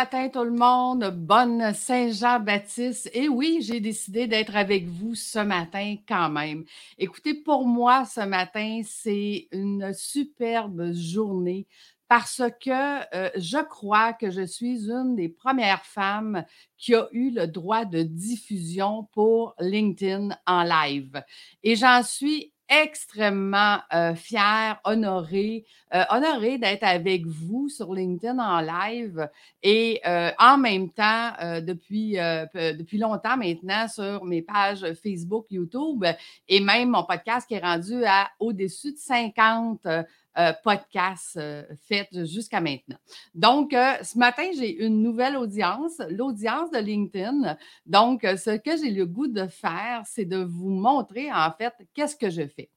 Matin tout le monde, bonne Saint-Jean-Baptiste. Et oui, j'ai décidé d'être avec vous ce matin quand même. Écoutez, pour moi, ce matin, c'est une superbe journée parce que euh, je crois que je suis une des premières femmes qui a eu le droit de diffusion pour LinkedIn en live. Et j'en suis extrêmement euh, fière, honorée, euh, honorée d'être avec vous sur LinkedIn en live et euh, en même temps, depuis, depuis longtemps maintenant, sur mes pages Facebook, YouTube et même mon podcast qui est rendu à au-dessus de 50 euh, podcast euh, fait jusqu'à maintenant. Donc, euh, ce matin, j'ai une nouvelle audience, l'audience de LinkedIn. Donc, ce que j'ai le goût de faire, c'est de vous montrer en fait qu'est-ce que je fais.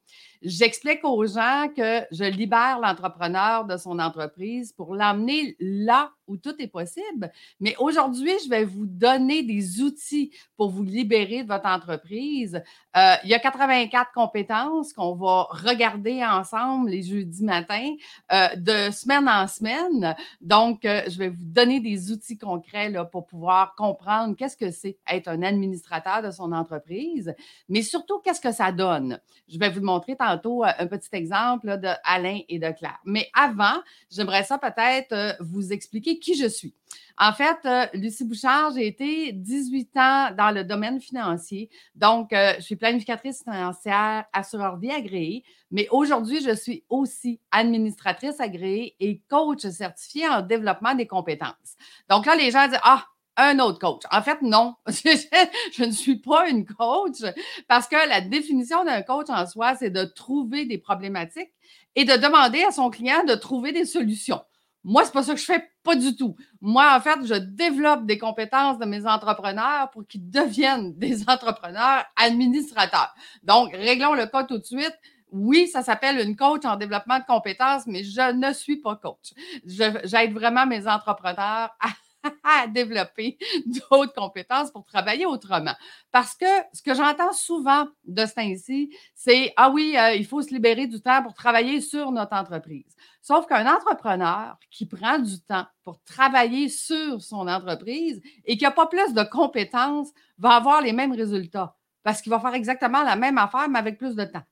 J'explique aux gens que je libère l'entrepreneur de son entreprise pour l'emmener là où tout est possible. Mais aujourd'hui, je vais vous donner des outils pour vous libérer de votre entreprise. Euh, il y a 84 compétences qu'on va regarder ensemble les jeudis matins, euh, de semaine en semaine. Donc, euh, je vais vous donner des outils concrets pour pouvoir comprendre qu'est-ce que c'est être un administrateur de son entreprise, mais surtout qu'est-ce que ça donne? Je vais vous montrer tantôt un petit exemple de Alain et de Claire. Mais avant, j'aimerais ça peut-être vous expliquer qui je suis. En fait, euh, Lucie Bouchard, j'ai été 18 ans dans le domaine financier. Donc, euh, je suis planificatrice financière, assureur vie agréée, mais aujourd'hui, je suis aussi administratrice agréée et coach certifié en développement des compétences. Donc là, les gens disent Ah, un autre coach. En fait, non, je ne suis pas une coach parce que la définition d'un coach en soi, c'est de trouver des problématiques et de demander à son client de trouver des solutions. Moi, c'est pas ça que je fais, pas du tout. Moi, en fait, je développe des compétences de mes entrepreneurs pour qu'ils deviennent des entrepreneurs administrateurs. Donc, réglons le cas tout de suite. Oui, ça s'appelle une coach en développement de compétences, mais je ne suis pas coach. J'aide vraiment mes entrepreneurs à à développer d'autres compétences pour travailler autrement. Parce que ce que j'entends souvent de ce temps-ci, c'est Ah oui, euh, il faut se libérer du temps pour travailler sur notre entreprise. Sauf qu'un entrepreneur qui prend du temps pour travailler sur son entreprise et qui n'a pas plus de compétences va avoir les mêmes résultats parce qu'il va faire exactement la même affaire, mais avec plus de temps.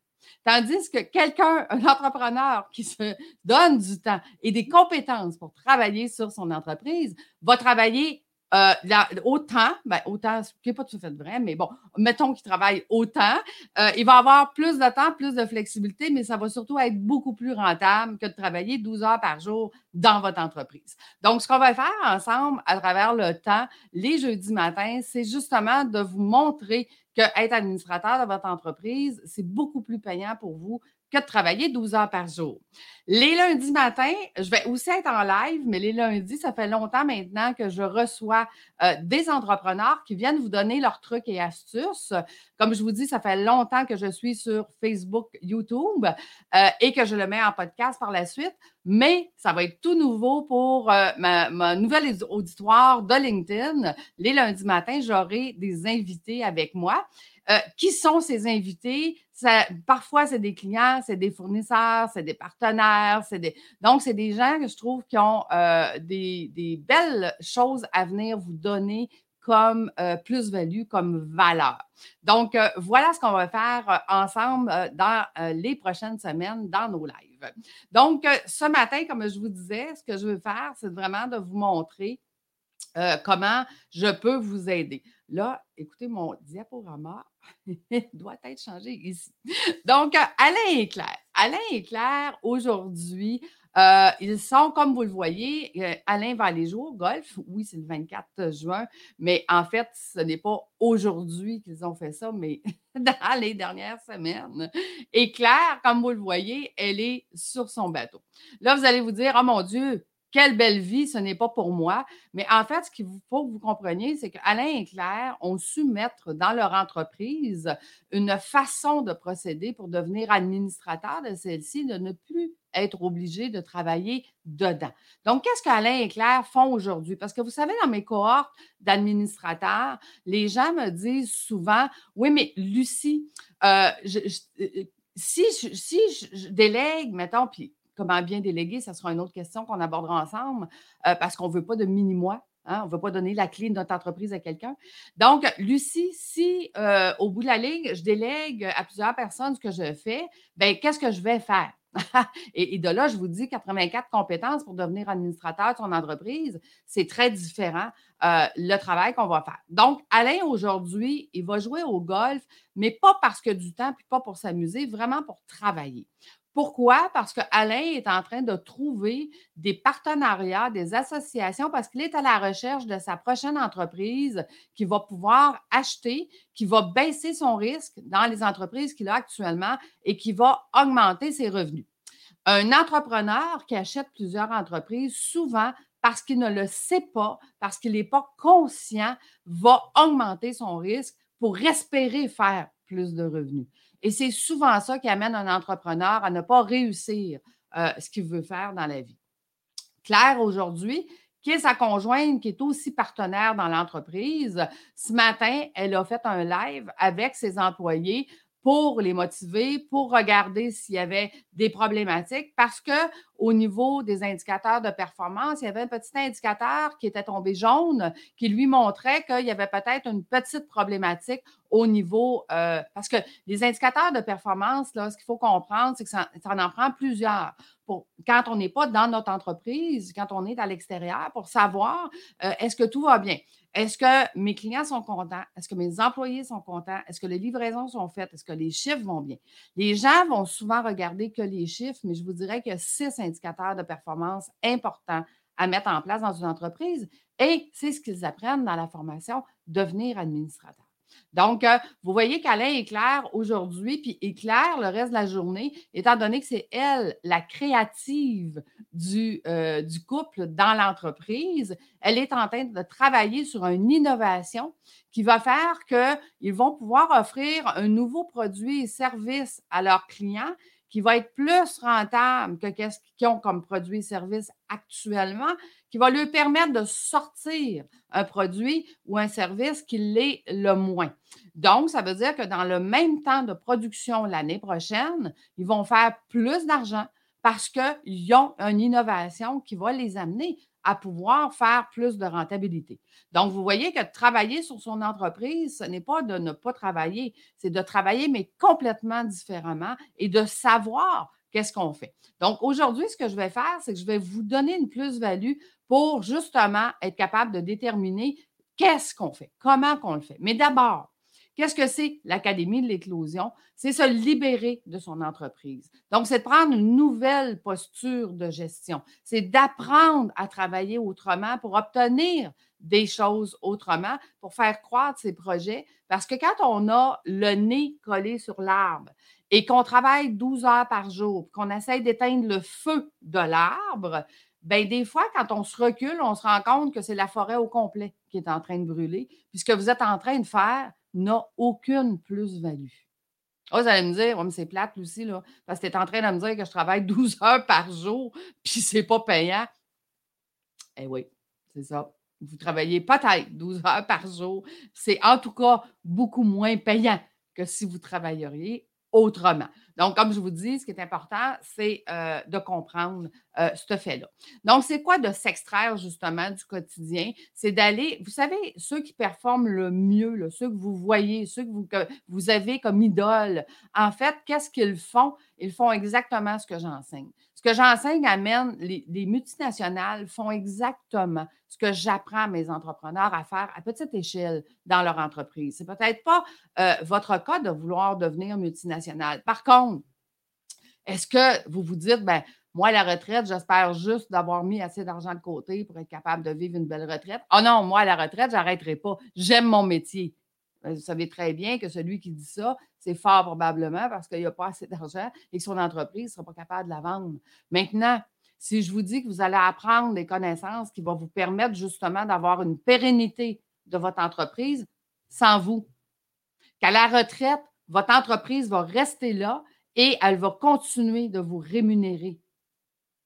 Tandis que quelqu'un, un entrepreneur qui se donne du temps et des compétences pour travailler sur son entreprise, va travailler euh, autant, ben, autant, ce qui n'est pas tout à fait vrai, mais bon, mettons qu'il travaille autant, euh, il va avoir plus de temps, plus de flexibilité, mais ça va surtout être beaucoup plus rentable que de travailler 12 heures par jour dans votre entreprise. Donc, ce qu'on va faire ensemble à travers le temps, les jeudis matins, c'est justement de vous montrer que être administrateur de votre entreprise, c'est beaucoup plus payant pour vous que de travailler 12 heures par jour. Les lundis matins, je vais aussi être en live, mais les lundis, ça fait longtemps maintenant que je reçois euh, des entrepreneurs qui viennent vous donner leurs trucs et astuces. Comme je vous dis, ça fait longtemps que je suis sur Facebook, YouTube euh, et que je le mets en podcast par la suite, mais ça va être tout nouveau pour euh, ma, ma, nouvelle auditoire de LinkedIn. Les lundis matins, j'aurai des invités avec moi. qui sont ces invités? Parfois, c'est des clients, c'est des fournisseurs, c'est des partenaires, c'est des. Donc, c'est des gens que je trouve qui ont euh, des, belles choses à venir vous donner comme euh, plus-value, comme valeur. Donc, euh, voilà ce qu'on va faire ensemble dans les prochaines semaines dans nos lives. Donc, ce matin, comme je vous disais, ce que je veux faire, c'est vraiment de vous montrer comment je peux vous aider? Là, écoutez, mon diaporama doit être changé ici. Donc, Alain et Claire. Alain et Claire, aujourd'hui, euh, ils sont, comme vous le voyez, euh, Alain va aller jouer au golf. Oui, c'est le 24 juin, mais en fait, ce n'est pas aujourd'hui qu'ils ont fait ça, mais dans les dernières semaines. Et Claire, comme vous le voyez, elle est sur son bateau. Là, vous allez vous dire, oh mon Dieu, quelle belle vie, ce n'est pas pour moi. Mais en fait, ce qu'il faut que vous compreniez, c'est qu'Alain et Claire ont su mettre dans leur entreprise une façon de procéder pour devenir administrateur de celle-ci, de ne plus être obligé de travailler dedans. Donc, qu'est-ce qu'Alain et Claire font aujourd'hui? Parce que vous savez, dans mes cohortes d'administrateurs, les gens me disent souvent, oui, mais Lucie, euh, euh, si, si je délègue, mettons, puis comment bien déléguer, ça sera une autre question qu'on abordera ensemble euh, parce qu'on ne veut pas de mini-moi. Hein, on ne veut pas donner la clé de notre entreprise à quelqu'un. Donc, Lucie, si euh, au bout de la ligne, je délègue à plusieurs personnes ce que je fais, bien, qu'est-ce que je vais faire? et, de là, je vous dis 84 compétences pour devenir administrateur de son entreprise, c'est très différent euh, le travail qu'on va faire. Donc, Alain, aujourd'hui, il va jouer au golf, mais pas parce que du temps, puis pas pour s'amuser, vraiment pour travailler. Pourquoi? Parce que Alain est en train de trouver des partenariats, des associations, parce qu'il est à la recherche de sa prochaine entreprise qui va pouvoir acheter, qui va baisser son risque dans les entreprises qu'il a actuellement et qui va augmenter ses revenus. Un entrepreneur qui achète plusieurs entreprises, souvent parce qu'il ne le sait pas, parce qu'il n'est pas conscient, va augmenter son risque pour espérer faire plus de revenus. Et c'est souvent ça qui amène un entrepreneur à ne pas réussir euh, ce qu'il veut faire dans la vie. Claire, aujourd'hui, qui est sa conjointe, qui est aussi partenaire dans l'entreprise, ce matin, elle a fait un live avec ses employés pour les motiver, pour regarder s'il y avait des problématiques, parce que au niveau des indicateurs de performance, il y avait un petit indicateur qui était tombé jaune qui lui montrait qu'il y avait peut-être une petite problématique au niveau, euh, parce que les indicateurs de performance, là, ce qu'il faut comprendre, c'est que ça, en prend plusieurs. Pour, quand on n'est pas dans notre entreprise, quand on est à l'extérieur, pour savoir euh, est-ce que tout va bien? Est-ce que mes clients sont contents? Est-ce que mes employés sont contents? Est-ce que les livraisons sont faites? Est-ce que les chiffres vont bien? Les gens vont souvent regarder que les chiffres, mais je vous dirais qu'il y a six indicateurs de performance importants à mettre en place dans une entreprise et c'est ce qu'ils apprennent dans la formation Devenir administrateur. Donc, euh, vous voyez qu'Alain est aujourd'hui, puis est clair le reste de la journée, étant donné que c'est elle, la créative euh, du couple dans l'entreprise. Elle est en train de travailler sur une innovation qui va faire qu'ils vont pouvoir offrir un nouveau produit et service à leurs clients qui va être plus rentable que ce qu'ils ont comme produit et service actuellement, qui va lui permettre de sortir un produit ou un service qui l'est le moins. Donc, ça veut dire que dans le même temps de production l'année prochaine, ils vont faire plus d'argent parce qu'ils ont une innovation qui va les amener à pouvoir faire plus de rentabilité. Donc, vous voyez que travailler sur son entreprise, ce n'est pas de ne pas travailler, c'est de travailler, mais complètement différemment et de savoir qu'est-ce qu'on fait. Donc, aujourd'hui, ce que je vais faire, c'est que je vais vous donner une plus-value pour justement être capable de déterminer qu'est-ce qu'on fait, comment qu'on le fait. Mais d'abord, Qu'est-ce que c'est l'Académie de l'éclosion? C'est se libérer de son entreprise. Donc, c'est de prendre une nouvelle posture de gestion. C'est d'apprendre à travailler autrement pour obtenir des choses autrement, pour faire croître ses projets. Parce que quand on a le nez collé sur l'arbre et qu'on travaille 12 heures par jour, qu'on essaye d'éteindre le feu de l'arbre, Bien, des fois, quand on se recule, on se rend compte que c'est la forêt au complet qui est en train de brûler. Puisque vous êtes en train de faire, n'a aucune plus-value. Oh, vous allez me dire, mais c'est plate, aussi, là, parce que tu es en train de me dire que je travaille 12 heures par jour, puis c'est pas payant. Eh oui, c'est ça. Vous travaillez peut-être 12 heures par jour. C'est en tout cas beaucoup moins payant que si vous travailleriez autrement. Donc, comme je vous dis, ce qui est important, c'est euh, de comprendre euh, ce fait-là. Donc, c'est quoi de s'extraire justement du quotidien? C'est d'aller, vous savez, ceux qui performent le mieux, ceux que vous voyez, ceux que vous, que vous avez comme idole, en fait, qu'est-ce qu'ils font? Ils font exactement ce que j'enseigne. Ce que j'enseigne amène, les, multinationales font exactement ce que j'apprends à mes entrepreneurs à faire à petite échelle dans leur entreprise. Ce n'est peut-être pas euh, votre cas de vouloir devenir multinational. Par contre, est-ce que vous vous dites, ben, moi, la retraite, j'espère juste d'avoir mis assez d'argent de côté pour être capable de vivre une belle retraite? Oh non, moi, la retraite, je n'arrêterai pas. J'aime mon métier. Vous savez très bien que celui qui dit ça, c'est fort probablement parce qu'il n'y a pas assez d'argent et que son entreprise ne sera pas capable de la vendre. Maintenant, si je vous dis que vous allez apprendre des connaissances qui vont vous permettre justement d'avoir une pérennité de votre entreprise sans vous, qu'à la retraite, votre entreprise va rester là et elle va continuer de vous rémunérer,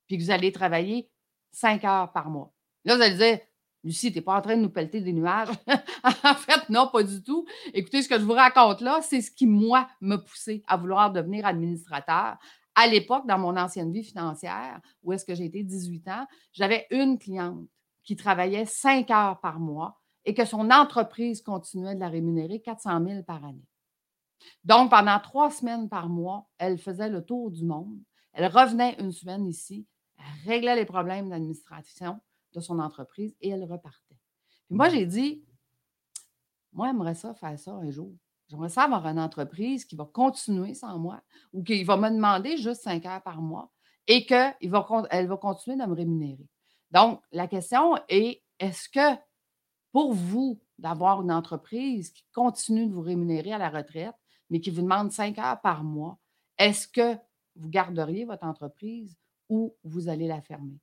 puis que vous allez travailler cinq heures par mois. Là, vous allez dire, Lucie, tu n'es pas en train de nous pelleter des nuages? en fait, non, pas du tout. Écoutez, ce que je vous raconte là, c'est ce qui, moi, m'a poussé à vouloir devenir administrateur, À l'époque, dans mon ancienne vie financière, où est-ce que j'ai été 18 ans, j'avais une cliente qui travaillait cinq heures par mois et que son entreprise continuait de la rémunérer 400 000 par année. Donc, pendant trois semaines par mois, elle faisait le tour du monde. Elle revenait une semaine ici, elle réglait les problèmes d'administration de son entreprise et elle repartait. Puis moi, j'ai dit, moi, j'aimerais ça faire ça un jour. J'aimerais ça avoir une entreprise qui va continuer sans moi ou qui va me demander juste cinq heures par mois et qu'elle va, elle va continuer de me rémunérer. Donc, la question est, est-ce que pour vous d'avoir une entreprise qui continue de vous rémunérer à la retraite, mais qui vous demande cinq heures par mois, est-ce que vous garderiez votre entreprise ou vous allez la fermer?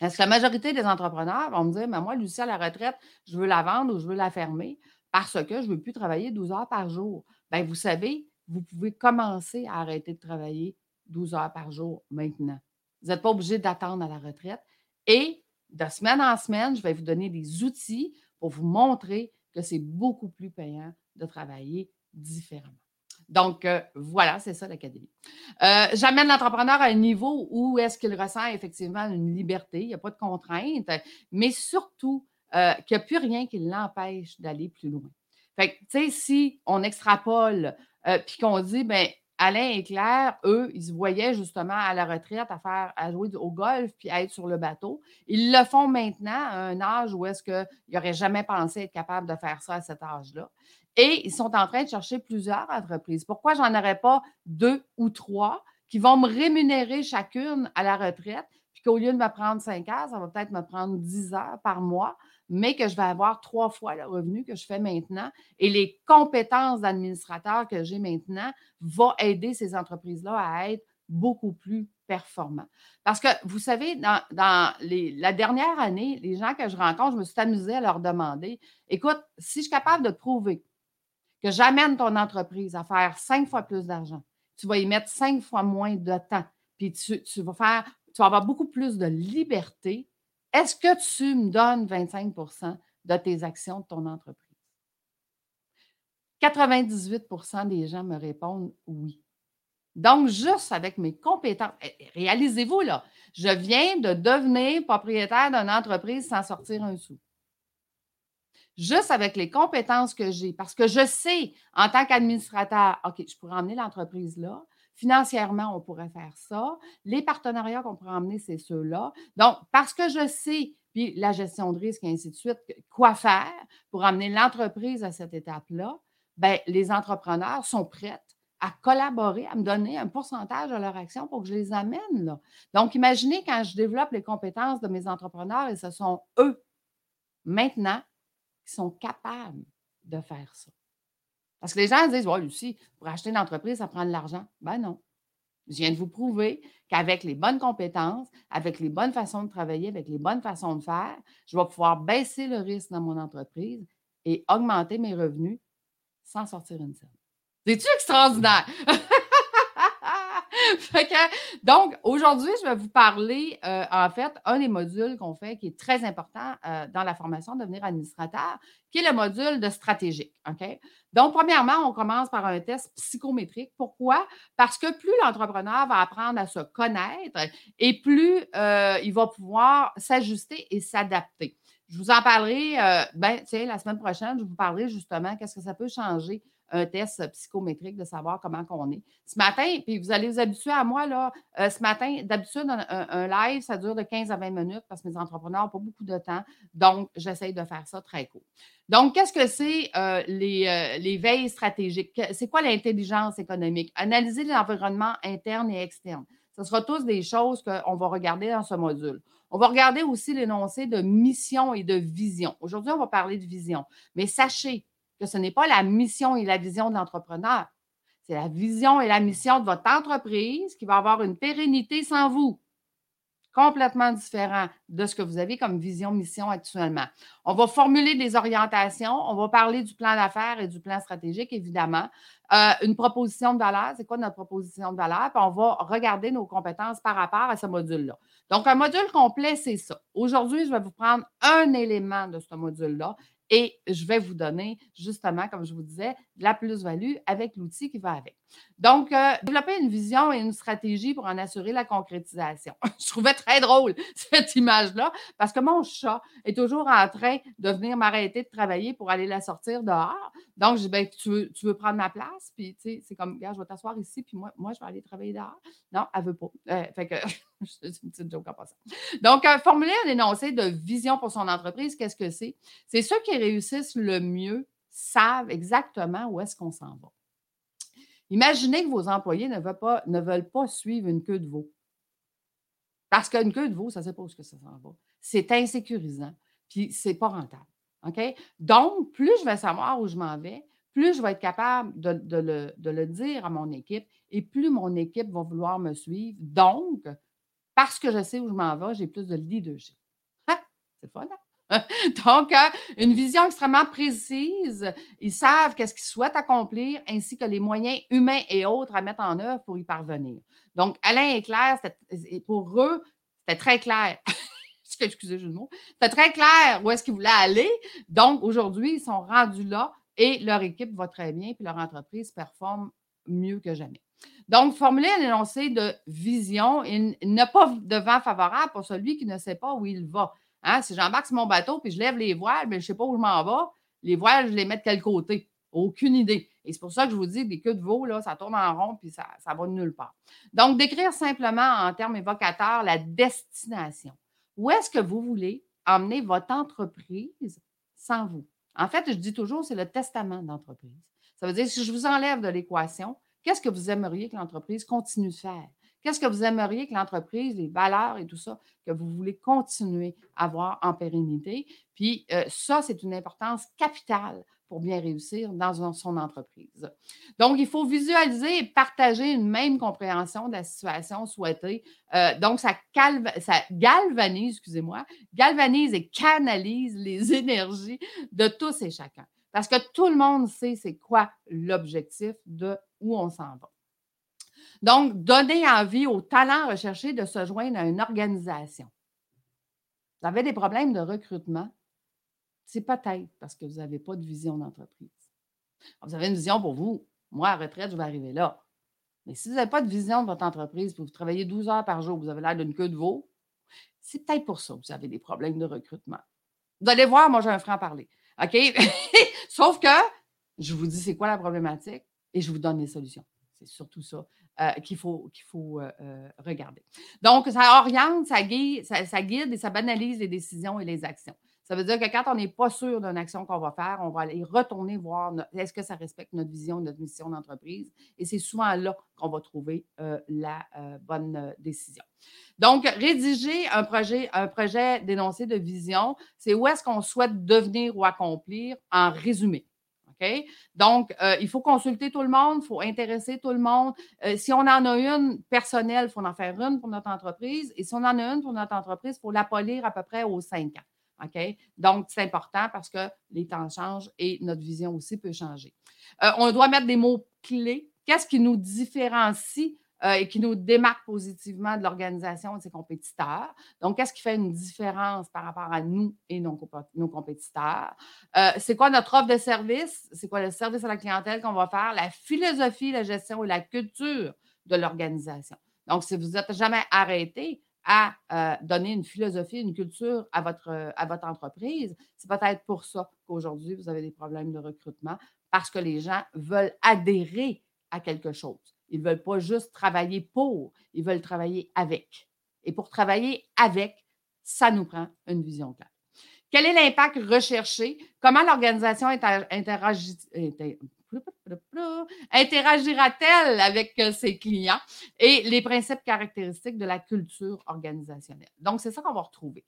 Est-ce que la majorité des entrepreneurs vont me dire, mais moi, Lucie, à la retraite, je veux la vendre ou je veux la fermer parce que je ne veux plus travailler 12 heures par jour? Bien, vous savez, vous pouvez commencer à arrêter de travailler 12 heures par jour maintenant. Vous n'êtes pas obligé d'attendre à la retraite. Et de semaine en semaine, je vais vous donner des outils pour vous montrer que c'est beaucoup plus payant de travailler différemment. Donc, euh, voilà, c'est ça l'Académie. Euh, j'amène l'entrepreneur à un niveau où est-ce qu'il ressent effectivement une liberté, il n'y a pas de contraintes, mais surtout euh, qu'il n'y a plus rien qui l'empêche d'aller plus loin. Fait que, tu sais, si on extrapole, puis qu'on dit, ben Alain et Claire, eux, ils se voyaient justement à la retraite à faire jouer au golf puis à être sur le bateau. Ils le font maintenant à un âge où est-ce qu'ils n'auraient jamais pensé être capable de faire ça à cet âge-là. Et ils sont en train de chercher plusieurs entreprises. Pourquoi j'en aurais pas deux ou trois qui vont me rémunérer chacune à la retraite, puis qu'au lieu de me prendre cinq heures, ça va peut-être me prendre dix heures par mois, mais que je vais avoir trois fois le revenu que je fais maintenant. Et les compétences d'administrateur que j'ai maintenant vont aider ces entreprises-là à être beaucoup plus performants. Parce que, vous savez, dans, la dernière année, les gens que je rencontre, je me suis amusée à leur demander, écoute, si je suis capable de prouver que j'amène ton entreprise à faire cinq fois plus d'argent, tu vas y mettre cinq fois moins de temps, puis tu, vas faire, tu vas avoir beaucoup plus de liberté est-ce que tu me donnes 25% de tes actions de ton entreprise? 98% des gens me répondent oui. Donc, juste avec mes compétences, eh, eh, réalisez-vous là, je viens de devenir propriétaire d'une entreprise sans sortir un sou. Juste avec les compétences que j'ai, parce que je sais en tant qu'administrateur, OK, je pourrais emmener l'entreprise là, Financièrement, on pourrait faire ça. Les partenariats qu'on pourrait emmener, c'est ceux-là. Donc, parce que je sais, puis la gestion de risque et ainsi de suite, quoi faire pour amener l'entreprise à cette étape-là, bien, les entrepreneurs sont prêts à collaborer, à me donner un pourcentage de leur action pour que je les amène là. Donc, imaginez quand je développe les compétences de mes entrepreneurs et ce sont eux, maintenant, qui sont capables de faire ça. Parce que les gens disent, ouais, Lucie, pour acheter une entreprise, ça prend de l'argent. Ben non. Je viens de vous prouver qu'avec les bonnes compétences, avec les bonnes façons de travailler, avec les bonnes façons de faire, je vais pouvoir baisser le risque dans mon entreprise et augmenter mes revenus sans sortir une scène. C'est-tu extraordinaire? donc, aujourd'hui, je vais vous parler, euh, en fait, un des modules qu'on fait qui est très important euh, dans la formation de devenir administrateur, qui est le module de stratégique. Donc, premièrement, on commence par un test psychométrique. Pourquoi? Parce que plus l'entrepreneur va apprendre à se connaître et plus euh, il va pouvoir s'ajuster et s'adapter. Je vous en parlerai, ben, tiens, la semaine prochaine, je vous parlerai justement qu'est-ce que ça peut changer un test psychométrique de savoir comment qu'on est. Ce matin, puis vous allez vous habituer à moi, là, euh, ce matin, d'habitude, un, live, ça dure de 15 à 20 minutes parce que mes entrepreneurs n'ont pas beaucoup de temps. Donc, j'essaye de faire ça très court. Donc, qu'est-ce que c'est euh, les, euh, les, veilles stratégiques? C'est quoi l'intelligence économique? Analyser l'environnement interne et externe. Ce sera tous des choses qu'on va regarder dans ce module. On va regarder aussi l'énoncé de mission et de vision. Aujourd'hui, on va parler de vision. Mais sachez que ce n'est pas la mission et la vision de l'entrepreneur. C'est la vision et la mission de votre entreprise qui va avoir une pérennité sans vous. Complètement différent de ce que vous avez comme vision, mission actuellement. On va formuler des orientations, on va parler du plan d'affaires et du plan stratégique, évidemment. Euh, une proposition de valeur, c'est quoi notre proposition de valeur? Puis on va regarder nos compétences par rapport à ce module-là. Donc, un module complet, c'est ça. Aujourd'hui, je vais vous prendre un élément de ce module-là et je vais vous donner, justement, comme je vous disais, la plus-value avec l'outil qui va avec. Donc, euh, développer une vision et une stratégie pour en assurer la concrétisation. je trouvais très drôle cette image-là parce que mon chat est toujours en train de venir m'arrêter de travailler pour aller la sortir dehors. Donc, je dis, ben, tu, veux, prendre ma place? Puis, tu sais, c'est comme, je vais t'asseoir ici, puis moi, je vais aller travailler dehors. Non, elle veut pas. Euh, fait que, c'est une petite joke en passant. Donc, formuler un énoncé de vision pour son entreprise, qu'est-ce que c'est? C'est ceux qui réussissent le mieux savent exactement où est-ce qu'on s'en va. Imaginez que vos employés ne veulent pas, suivre une queue de veau. Parce qu'une queue de veau, ça ne sait pas où ça s'en va. C'est insécurisant, puis ce n'est pas rentable. Donc, plus je vais savoir où je m'en vais, plus je vais être capable de, le, de, le, dire à mon équipe et plus mon équipe va vouloir me suivre. Donc, parce que je sais où je m'en vais, j'ai plus de leadership. Ah, c'est fun, hein? Donc, euh, une vision extrêmement précise. Ils savent qu'est-ce qu'ils souhaitent accomplir, ainsi que les moyens humains et autres à mettre en œuvre pour y parvenir. Donc, Alain et Claire, pour eux, c'était très clair. Excusez le mot. C'était très clair où est-ce qu'ils voulaient aller. Donc, aujourd'hui, ils sont rendus là et leur équipe va très bien, puis leur entreprise performe mieux que jamais. Donc, formuler un énoncé de vision et ne pas de vent favorable pour celui qui ne sait pas où il va. Hein, si j'embarque sur mon bateau puis je lève les voiles, mais je ne sais pas où je m'en vais, les voiles, je les mets de quel côté? Aucune idée. Et c'est pour ça que je vous dis, des queues de veau, là, ça tourne en rond puis ça, ça va de nulle part. Donc, décrire simplement en termes évocateurs la destination. Où est-ce que vous voulez emmener votre entreprise sans vous? En fait, je dis toujours, c'est le testament d'entreprise. Ça veut dire, si je vous enlève de l'équation, qu'est-ce que vous aimeriez que l'entreprise continue de faire? Qu'est-ce que vous aimeriez que l'entreprise, les valeurs et tout ça, que vous voulez continuer à avoir en pérennité? Puis euh, ça, c'est une importance capitale pour bien réussir dans son entreprise. Donc, il faut visualiser et partager une même compréhension de la situation souhaitée. Euh, donc, ça, ça galvanise, excusez-moi, galvanise et canalise les énergies de tous et chacun. Parce que tout le monde sait c'est quoi l'objectif de où on s'en va. Donc, donner envie aux talents recherchés de se joindre à une organisation. Vous avez des problèmes de recrutement, c'est peut-être parce que vous n'avez pas de vision d'entreprise. Vous avez une vision pour vous. Moi, à retraite, je vais arriver là. Mais si vous n'avez pas de vision de votre entreprise, vous travaillez 12 heures par jour, vous avez l'air d'une queue de veau, c'est peut-être pour ça que vous avez des problèmes de recrutement. Vous allez voir, moi, j'ai un franc parler. OK? Sauf que je vous dis c'est quoi la problématique et je vous donne des solutions. C'est surtout ça euh, qu'il faut, euh, euh, regarder. Donc, ça oriente, ça guide, ça, et ça banalise les décisions et les actions. Ça veut dire que quand on n'est pas sûr d'une action qu'on va faire, on va aller retourner voir est-ce que ça respecte notre vision, notre mission d'entreprise? Et c'est souvent là qu'on va trouver la bonne décision. Donc, rédiger un projet, un projet d'énoncé de vision, c'est où est-ce qu'on souhaite devenir ou accomplir en résumé. Donc, euh, il faut consulter tout le monde, il faut intéresser tout le monde. Euh, si on en a une personnelle, il faut en faire une pour notre entreprise. Et si on en a une pour notre entreprise, il faut la polir à peu près aux cinq ans. OK? Donc, c'est important parce que les temps changent et notre vision aussi peut changer. Euh, on doit mettre des mots clés. Qu'est-ce qui nous différencie euh, et qui nous démarque positivement de l'organisation de ses compétiteurs. Donc, qu'est-ce qui fait une différence par rapport à nous et nos, compétiteurs? Euh, c'est quoi notre offre de service? C'est quoi le service à la clientèle qu'on va faire? La philosophie, la gestion et la culture de l'organisation. Donc, si vous n'êtes jamais arrêté à euh, donner une philosophie, une culture à votre, à votre entreprise, c'est peut-être pour ça qu'aujourd'hui, vous avez des problèmes de recrutement parce que les gens veulent adhérer à quelque chose. Ils ne veulent pas juste travailler pour, ils veulent travailler avec. Et pour travailler avec, ça nous prend une vision claire. Quel est l'impact recherché? Comment l'organisation interagira-t-elle avec euh, ses clients et les principes caractéristiques de la culture organisationnelle? Donc, c'est ça qu'on va retrouver.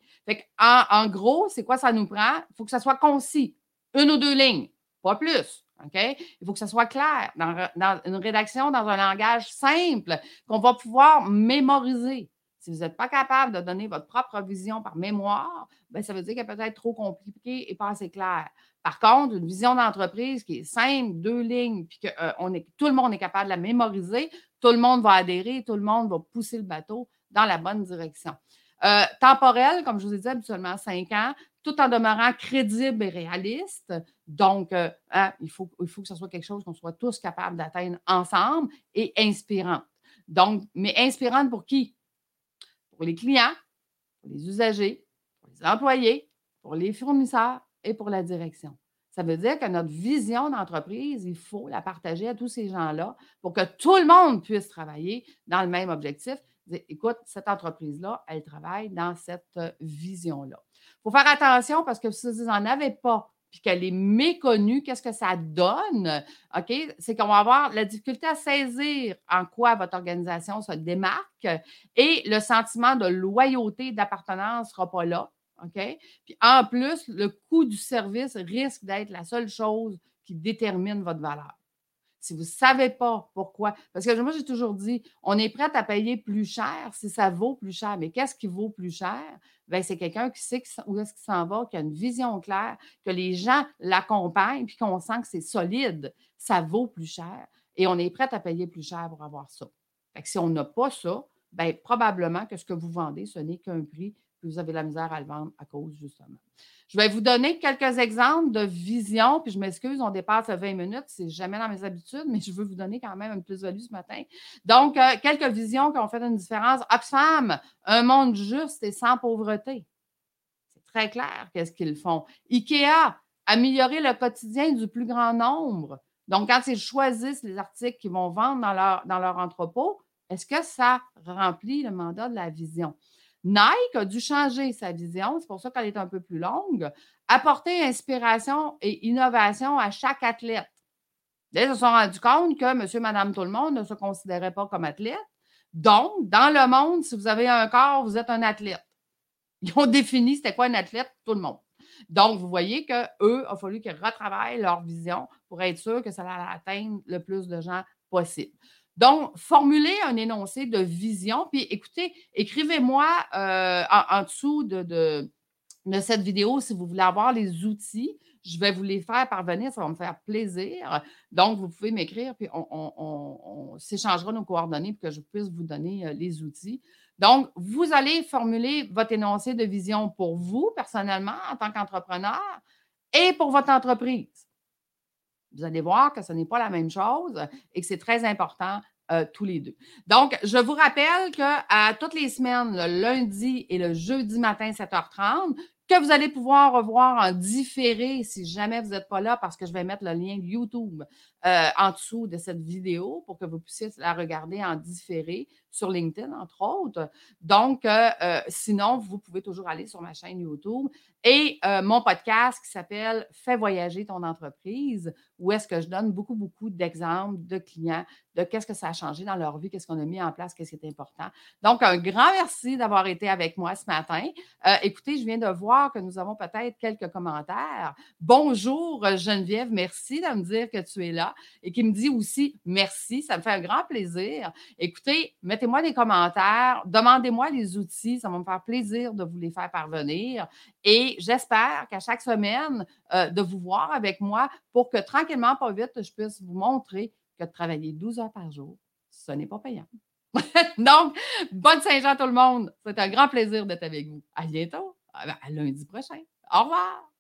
en, en gros, c'est quoi ça nous prend? Il faut que ça soit concis. Une ou deux lignes, pas plus. Il faut que ça soit clair dans, une rédaction, dans un langage simple qu'on va pouvoir mémoriser. Si vous n'êtes pas capable de donner votre propre vision par mémoire, bien, ça veut dire qu'elle peut être trop compliquée et pas assez claire. Par contre, une vision d'entreprise qui est simple, deux lignes, puis que euh, tout le monde est capable de la mémoriser, tout le monde va adhérer, tout le monde va pousser le bateau dans la bonne direction. Euh, temporel, comme je vous ai dit, habituellement 5 ans, tout en demeurant crédible et réaliste. Donc, euh, hein, il, faut, que ce soit quelque chose qu'on soit tous capables d'atteindre ensemble et inspirante. Donc, mais inspirante pour qui? Pour les clients, pour les usagers, pour les employés, pour les fournisseurs et pour la direction. Ça veut dire que notre vision d'entreprise, il faut la partager à tous ces gens-là pour que tout le monde puisse travailler dans le même objectif. Écoute, cette entreprise-là, elle travaille dans cette euh, vision-là. Il faut faire attention parce que si vous n'en avez pas puis qu'elle est méconnue, qu'est-ce que ça donne? OK? C'est qu'on va avoir la difficulté à saisir en quoi votre organisation se démarque et le sentiment de loyauté, d'appartenance ne sera pas là. Puis en plus, le coût du service risque d'être la seule chose qui détermine votre valeur. Si vous ne savez pas pourquoi, parce que moi, j'ai toujours dit, on est prêt à payer plus cher si ça vaut plus cher. Mais qu'est-ce qui vaut plus cher? Bien, c'est quelqu'un qui sait où est-ce qu'il s'en va, qui a une vision claire, que les gens l'accompagnent, puis qu'on sent que c'est solide. Ça vaut plus cher. Et on est prêt à payer plus cher pour avoir ça. Fait que si on n'a pas ça, bien, probablement que ce que vous vendez, ce n'est qu'un prix vous avez la misère à le vendre à cause, justement. Je vais vous donner quelques exemples de vision, puis je m'excuse, on dépasse 20 minutes, c'est jamais dans mes habitudes, mais je veux vous donner quand même une plus-value ce matin. Donc, euh, quelques visions qui ont fait une différence. Oxfam, un monde juste et sans pauvreté. C'est très clair qu'est-ce qu'ils font. IKEA, améliorer le quotidien du plus grand nombre. Donc, quand ils choisissent les articles qu'ils vont vendre dans leur, dans leur entrepôt, est-ce que ça remplit le mandat de la vision? Nike a dû changer sa vision, c'est pour ça qu'elle est un peu plus longue, apporter inspiration et innovation à chaque athlète. ils se sont rendus compte que monsieur, madame, tout le monde ne se considérait pas comme athlète. Donc, dans le monde, si vous avez un corps, vous êtes un athlète. Ils ont défini c'était quoi un athlète, tout le monde. Donc, vous voyez qu'eux, il a fallu qu'ils retravaillent leur vision pour être sûr que ça allait atteindre le plus de gens possible. Donc, formulez un énoncé de vision, puis écoutez, écrivez-moi euh, en, dessous de, cette vidéo si vous voulez avoir les outils. Je vais vous les faire parvenir, ça va me faire plaisir. Donc, vous pouvez m'écrire, puis on, s'échangera nos coordonnées pour que je puisse vous donner euh, les outils. Donc, vous allez formuler votre énoncé de vision pour vous, personnellement, en tant qu'entrepreneur, et pour votre entreprise. Vous allez voir que ce n'est pas la même chose et que c'est très important euh, tous les deux. Donc, je vous rappelle qu'à toutes les semaines, le lundi et le jeudi matin, 7h30, que vous allez pouvoir revoir en différé si jamais vous n'êtes pas là parce que je vais mettre le lien YouTube euh, en dessous de cette vidéo pour que vous puissiez la regarder en différé sur LinkedIn, entre autres. Donc, euh, euh, sinon, vous pouvez toujours aller sur ma chaîne YouTube et mon podcast qui s'appelle Fais voyager ton entreprise, où est-ce que je donne beaucoup, beaucoup d'exemples de clients, de qu'est-ce que ça a changé dans leur vie, qu'est-ce qu'on a mis en place, qu'est-ce qui est important. Donc, un grand merci d'avoir été avec moi ce matin. écoutez, je viens de voir que nous avons peut-être quelques commentaires. Bonjour Geneviève, merci de me dire que tu es là et qui me dit aussi merci. Ça me fait un grand plaisir. Écoutez, mettez-moi des commentaires, demandez-moi les outils. Ça va me faire plaisir de vous les faire parvenir. Et j'espère qu'à chaque semaine, euh, de vous voir avec moi pour que tranquillement, pas vite, je puisse vous montrer que de travailler 12 heures par jour, ce n'est pas payant. Donc, bonne Saint-Jean tout le monde. C'est un grand plaisir d'être avec vous. À bientôt. À lundi prochain. Au revoir.